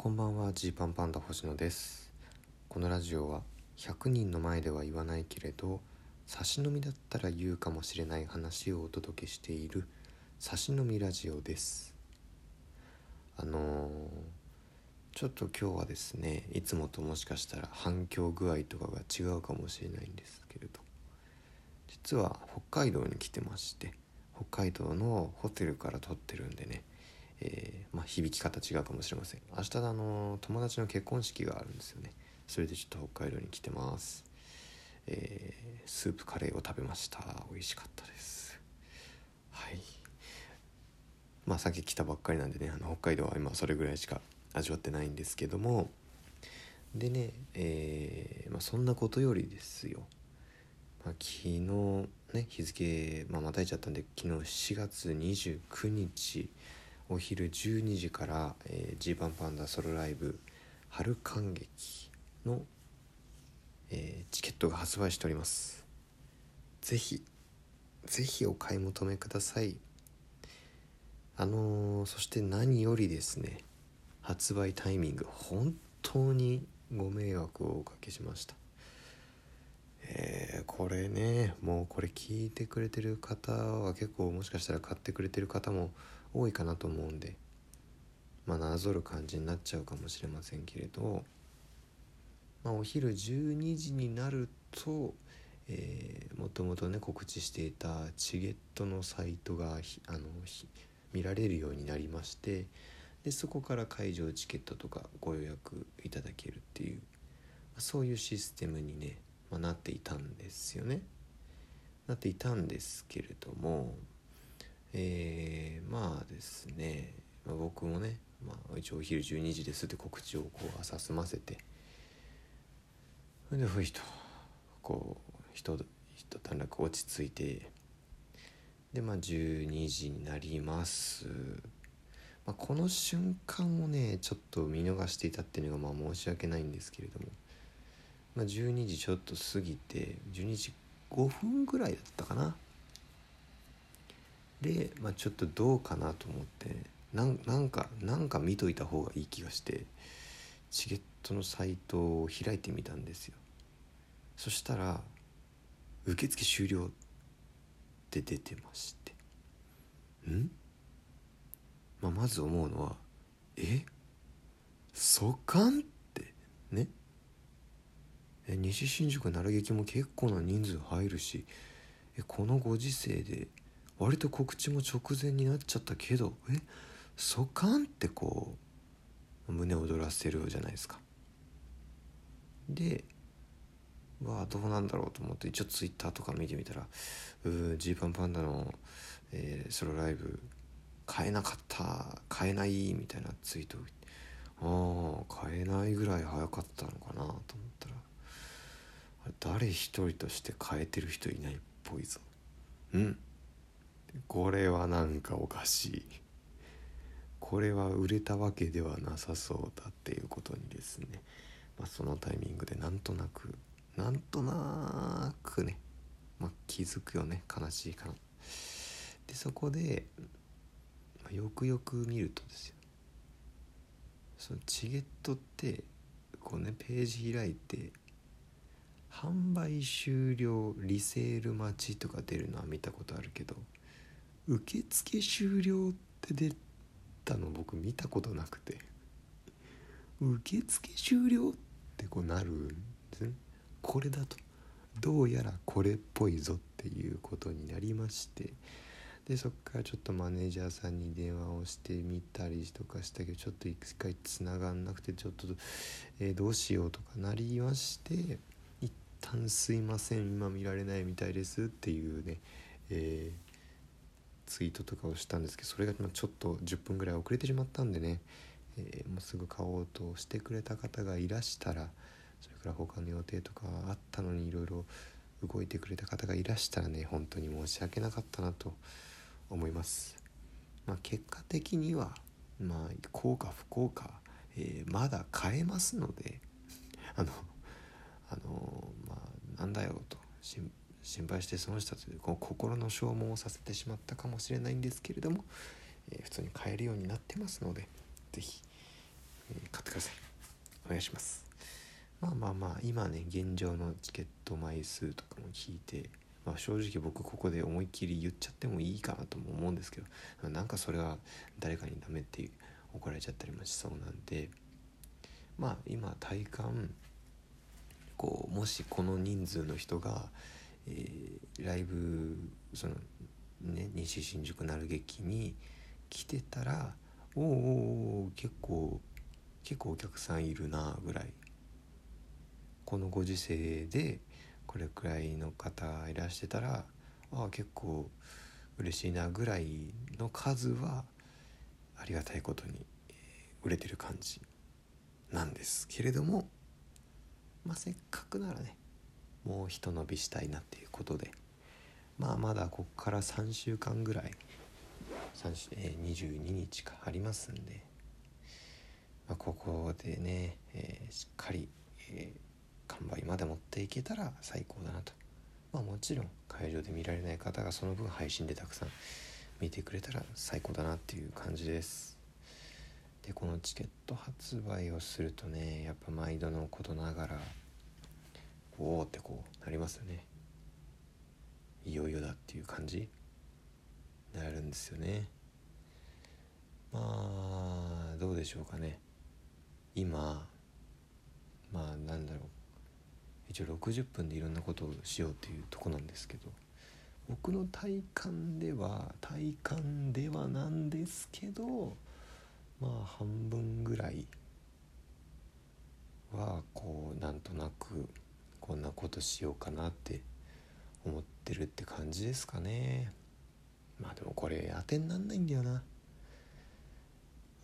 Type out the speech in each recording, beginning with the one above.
こんばんはジーパンパンダ星野です。このラジオは100人の前では言わないけれど差し飲みだったら言うかもしれない話をお届けしている差し飲みラジオです。あのー、ちょっと今日はですねいつもともしかしたら反響具合とかが違うかもしれないんですけれど。実は北海道に来てまして北海道のホテルから撮ってるんでねえー、まあ、響き方違うかもしれません。明日あの友達の結婚式があるんですよね。それでちょっと北海道に来てます、えー、スープカレーを食べました。美味しかったです。はい。まあ先来たばっかりなんでねあの北海道は今それぐらいしか味わってないんですけども。でね、えー、まあ、そんなことよりですよ、まあ、昨日ね日付、まあ、またいちゃったんで昨日7月29日お昼12時から「えー、G パンパンダソロライブ春感激の」えー、チケットが発売しております。ぜひぜひお買い求めください。あのー、そして何よりですね発売タイミング本当にご迷惑をおかけしました。えー、これねもうこれ聞いてくれてる方は結構もしかしたら買ってくれてる方も多いかなと思うんでまあなぞる感じになっちゃうかもしれませんけれど、まあ、お昼12時になると、えー、もともとね告知していたチゲットのサイトがあの見られるようになりましてでそこから会場チケットとかご予約いただけるっていうそういうシステムにね、まあ、なっていたんですよね。なっていたんですけれどもえー、まあですね、まあ、僕もね、まあ、一応お昼12時ですって告知をこう朝済ませてそれでふいとこう一一段落落ち着いてでまあ12時になります、まあ、この瞬間をねちょっと見逃していたっていうのがまあ申し訳ないんですけれども、まあ、12時ちょっと過ぎて12時5分ぐらいだったかなで、まあ、ちょっとどうかなと思ってなんなんかなんか見といた方がいい気がしてチゲットのサイトを開いてみたんですよ。そしたら「受付終了」って出てまして。ん、まあ、まず思うのは「え？そかん?」って。ね？え西新宿奈良劇も結構な人数入るしえこのご時世で割と告知も直前になっちゃったけどえ？そかんってこう胸躍らせるじゃないですか。でわあどうなんだろうと思って一応ツイッターとか見てみたら「ジーパンパンダの、えー、ソロライブ買えなかった買えない」みたいなツイートああ買えないぐらい早かったのかなと思ったら誰一人として買えてる人いないっぽいぞ。うん。これはなんかおかしい。これは売れたわけではなさそうだっていうことにですね、まあ、そのタイミングでなんとなくなんとなくね、まあ、気づくよね。悲しいかなでそこで、まあ、よくよく見るとですよ。そのチゲットってこうねページ開いて販売終了リセール待ちとか出るのは見たことあるけど受付終了って出たの僕見たことなくて。受付終了ってこうなるんですね。これだと。どうやらこれっぽいぞっていうことになりまして。でそっからちょっとマネージャーさんに電話をしてみたりとかしたけどちょっと一回つながんなくてちょっと、えー、どうしようとかなりまして。一旦すいません今見られないみたいですっていうね、えーツイートとかをしたんですけどそれがちょっと10分ぐらい遅れてしまったんでね、えー、もうすぐ買おうとしてくれた方がいらしたらそれから他の予定とかあったのにいろいろ動いてくれた方がいらしたらね本当に申し訳なかったなと思います。まあ、結果的にはまあ幸か不幸か、えー、まだ買えますのであのあのまあなんだよと心配心配してその人たちこう心の消耗をさせてしまったかもしれないんですけれども、えー、普通に買えるようになってますので是非、えー、買ってください。お願いします。まあまあまあ今ね現状のチケット枚数とかも聞いて、まあ、正直僕ここで思いっきり言っちゃってもいいかなとも思うんですけどなんかそれは誰かにダメって怒られちゃったりもしそうなんでまあ今体感こうもしこの人数の人が、えー、ライブそのね西新宿なる劇に来てたらおお結構結構お客さんいるなぐらい。このご時世でこれくらいの方いらしてたらああ結構嬉しいなぐらいの数はありがたいことに売れてる感じなんですけれどもまあせっかくならねもうひと伸びしたいなっていうことで。まあまだここから3週間ぐらい。え、22日かありますんで、まあ、ここでね、えー、しっかり、えー完売まで持っていけたら最高だなと。まあもちろん会場で見られない方がその分配信でたくさん見てくれたら最高だなっていう感じです。でこのチケット発売をするとねやっぱ毎度のことながらおおってこうなりますよね。いよいよだっていう感じ？なるんですよね。まあどうでしょうかね。今まあなんだろう。一応60分でいろんなことをしようっていうとこなんですけど。僕の体感では体感ではなんですけどまあ半分ぐらいはこうなんとなくこんなことしようかなって思ってるって感じですかね。まあでもこれ当てになんないんだよな。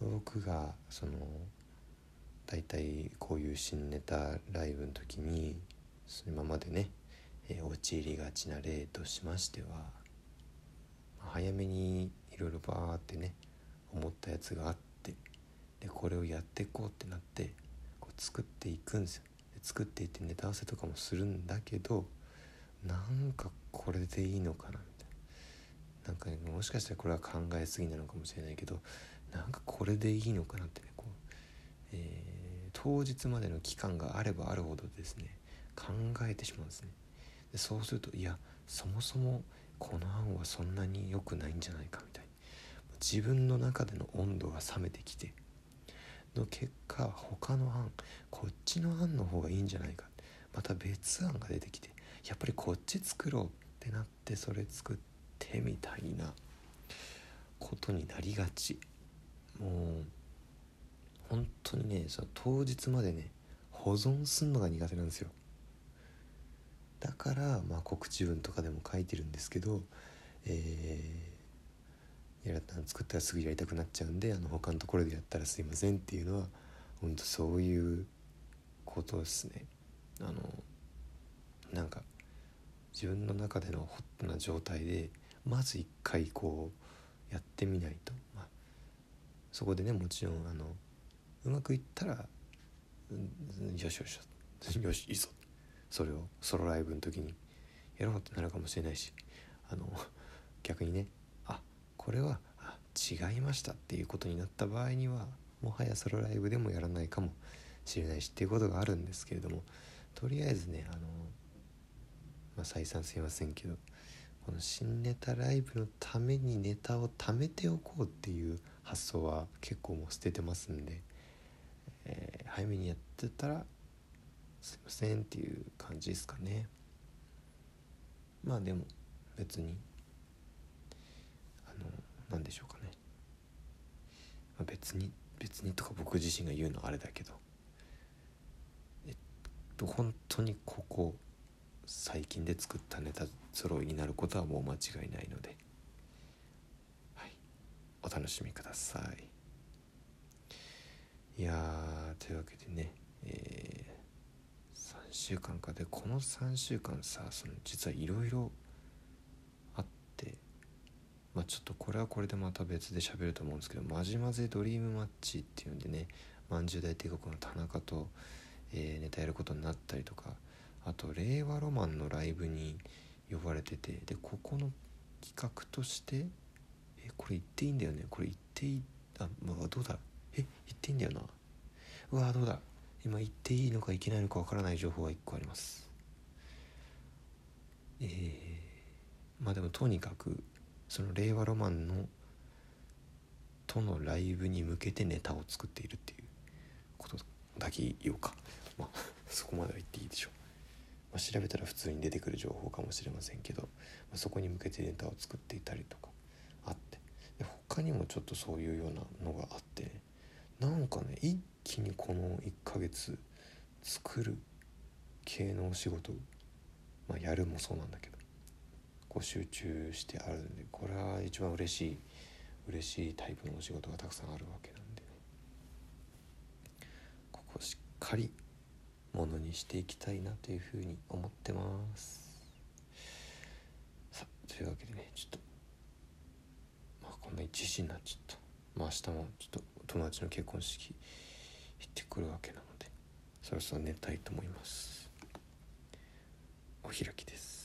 僕がその大体こういう新ネタライブの時に今までね、えー、陥りがちな例としましては早めにいろいろバーってね思ったやつがあってでこれをやっていこうってなってこう作っていくんですよ。作っていってネタ合わせとかもするんだけどなんかこれでいいのかなみたいな。なんか、ね、もしかしたらこれは考えすぎなのかもしれないけどなんかこれでいいのかなってねこう、えー、当日までの期間があればあるほどですね考えてしまうんですね。でそうするといやそもそもこの案はそんなに良くないんじゃないかみたいに自分の中での温度が冷めてきての結果他の案こっちの案の方がいいんじゃないか。また別案が出てきてやっぱりこっち作ろうってなってそれ作ってみたいなことになりがち。もう本当にねその当日までね保存すんのが苦手なんですよ。だから、まあ、告知文とかでも書いてるんですけど、えー、やら作ったらすぐやりたくなっちゃうんであの他のところでやったらすいませんっていうのは本当そういうことですね。あのなんか自分の中でのホットな状態でまず一回こうやってみないと、まあ、そこでねもちろんあのうまくいったら、うん、よしよしよしいいぞそれをソロライブの時にやろうってなるかもしれないしあの逆にねこれは違いましたっていうことになった場合にはもはやソロライブでもやらないかもしれないしっていうことがあるんですけれどもとりあえずねあの、まあ、再三すいませんけどこの新ネタライブのためにネタを貯めておこうっていう発想は結構もう捨ててますんで、えー、早めにやってたらすいませんっていう感じですかね。まあでも別に何でしょうかね、まあ、別に別にとか僕自身が言うのはあれだけど。えっと本当にここ最近で作ったネタ揃いになることはもう間違いないので。はい。お楽しみください。いやというわけでねえー週間か。でこの3週間さその実はいろいろあって。まあちょっとこれはこれでまた別で喋ると思うんですけど「まじまぜドリームマッチ」っていうんでねまんじゅう大帝国の田中と、えー、ネタやることになったりとかあと令和ロマンのライブに呼ばれててでここの企画としてえこれ言っていいんだよね？これ言っていい？あ、まあ、どうだ？え言っていいんだよな？うわどうだ？今言っていいのかいけないのかわからない情報が1個あります。えー、まあでもとにかくその令和ロマンのとのライブに向けてネタを作っているっていうことだけ言おうか。まあ そこまでは言っていいでしょう、まあ、調べたら普通に出てくる情報かもしれませんけど、まあ、そこに向けてネタを作っていたりとかあって。で他にもちょっとそういうようなのがあってね。なんかね一気にこの1ヶ月作る系のお仕事、まあ、やるもそうなんだけどこう集中してあるんでこれは一番嬉しい嬉しいタイプのお仕事がたくさんあるわけなんでね。ここしっかりものにしていきたいなというふうに思ってます。さあというわけでねちょっとまあこんな1時になっちゃった。まあ明日もちょっと友達の結婚式行ってくるわけなのでそろそろ寝たいと思います。お開きです。